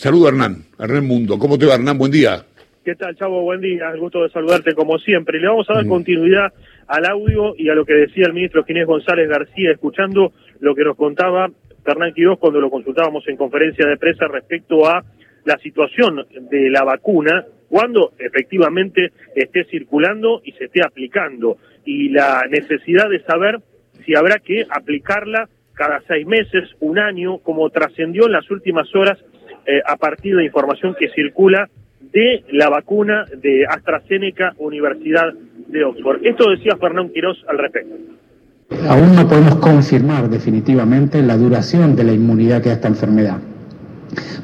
Saludo a Hernán, Hernán Mundo. ¿Cómo te va, Hernán? Buen día. ¿Qué tal, Chavo? Buen día. El gusto de saludarte como siempre. Le vamos a dar continuidad al audio y a lo que decía el ministro Ginés González García, escuchando lo que nos contaba Hernán Quirós cuando lo consultábamos en conferencia de prensa respecto a la situación de la vacuna cuando efectivamente esté circulando y se esté aplicando y la necesidad de saber si habrá que aplicarla cada seis meses, un año, como trascendió en las últimas horas eh, a partir de información que circula de la vacuna de AstraZeneca Universidad de Oxford. Esto decía Fernando Quirós al respecto. Aún no podemos confirmar definitivamente la duración de la inmunidad que da esta enfermedad.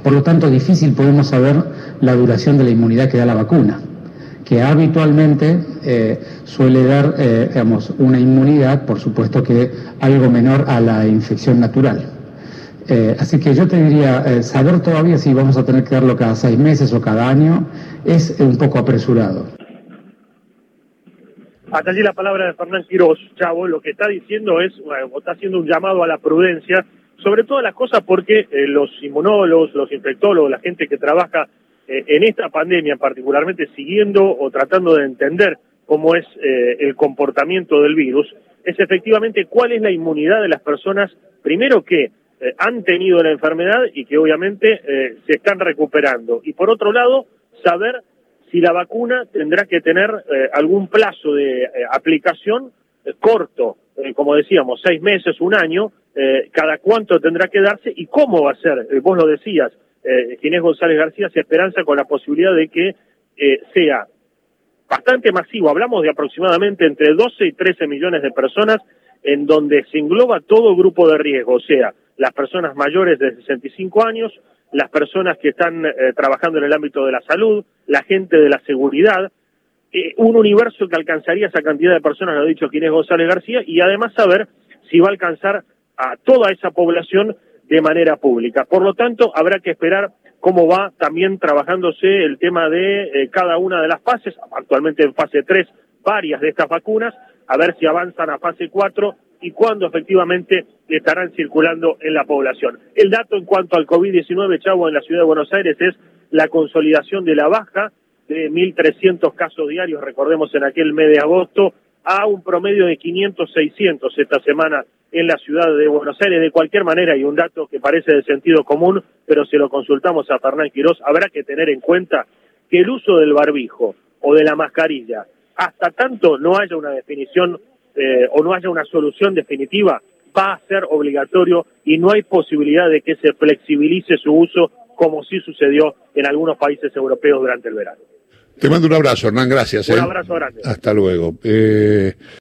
Por lo tanto, difícil podemos saber la duración de la inmunidad que da la vacuna, que habitualmente eh, suele dar, eh, digamos, una inmunidad, por supuesto que algo menor a la infección natural. Eh, así que yo te diría, eh, saber todavía si vamos a tener que darlo cada seis meses o cada año es un poco apresurado. Hasta allí la palabra de Fernán Quirós, Chavo, lo que está diciendo es, está haciendo un llamado a la prudencia, sobre todas las cosas porque eh, los inmunólogos, los infectólogos, la gente que trabaja en esta pandemia, particularmente siguiendo o tratando de entender cómo es el comportamiento del virus, es efectivamente cuál es la inmunidad de las personas, primero que eh, han tenido la enfermedad y que obviamente eh, se están recuperando. Y por otro lado, saber si la vacuna tendrá que tener eh, algún plazo de aplicación corto, como decíamos, seis meses, un año, cada cuánto tendrá que darse y cómo va a ser. vos lo decías, Ginés González García se esperanza con la posibilidad de que sea bastante masivo, hablamos de aproximadamente entre 12 y 13 millones de personas en donde se engloba todo grupo de riesgo, o sea, las personas mayores de 65 años, las personas que están eh, trabajando en el ámbito de la salud, la gente de la seguridad, eh, un universo que alcanzaría esa cantidad de personas, lo ha dicho Ginés González García, y además saber si va a alcanzar a toda esa población de manera pública. Por lo tanto, habrá que esperar cómo va también trabajándose el tema de eh, cada una de las fases, actualmente en fase 3, varias de estas vacunas, a ver si avanzan a fase 4 y cuándo efectivamente estarán circulando en la población. El dato en cuanto al COVID-19, Chavo, en la ciudad de Buenos Aires es la consolidación de la baja de 1.300 casos diarios, recordemos en aquel mes de agosto, a un promedio de 500, 600 esta semana en la ciudad de Buenos Aires. De cualquier manera, y un dato que parece de sentido común, pero si lo consultamos a Fernán Quirós, habrá que tener en cuenta que el uso del barbijo o de la mascarilla, hasta tanto no haya una definición eh, o no haya una solución definitiva, va a ser obligatorio y no hay posibilidad de que se flexibilice su uso como sí sucedió en algunos países europeos durante el verano. Te mando un abrazo, Hernán, gracias. Un ¿eh? abrazo grande. Hasta luego. Eh...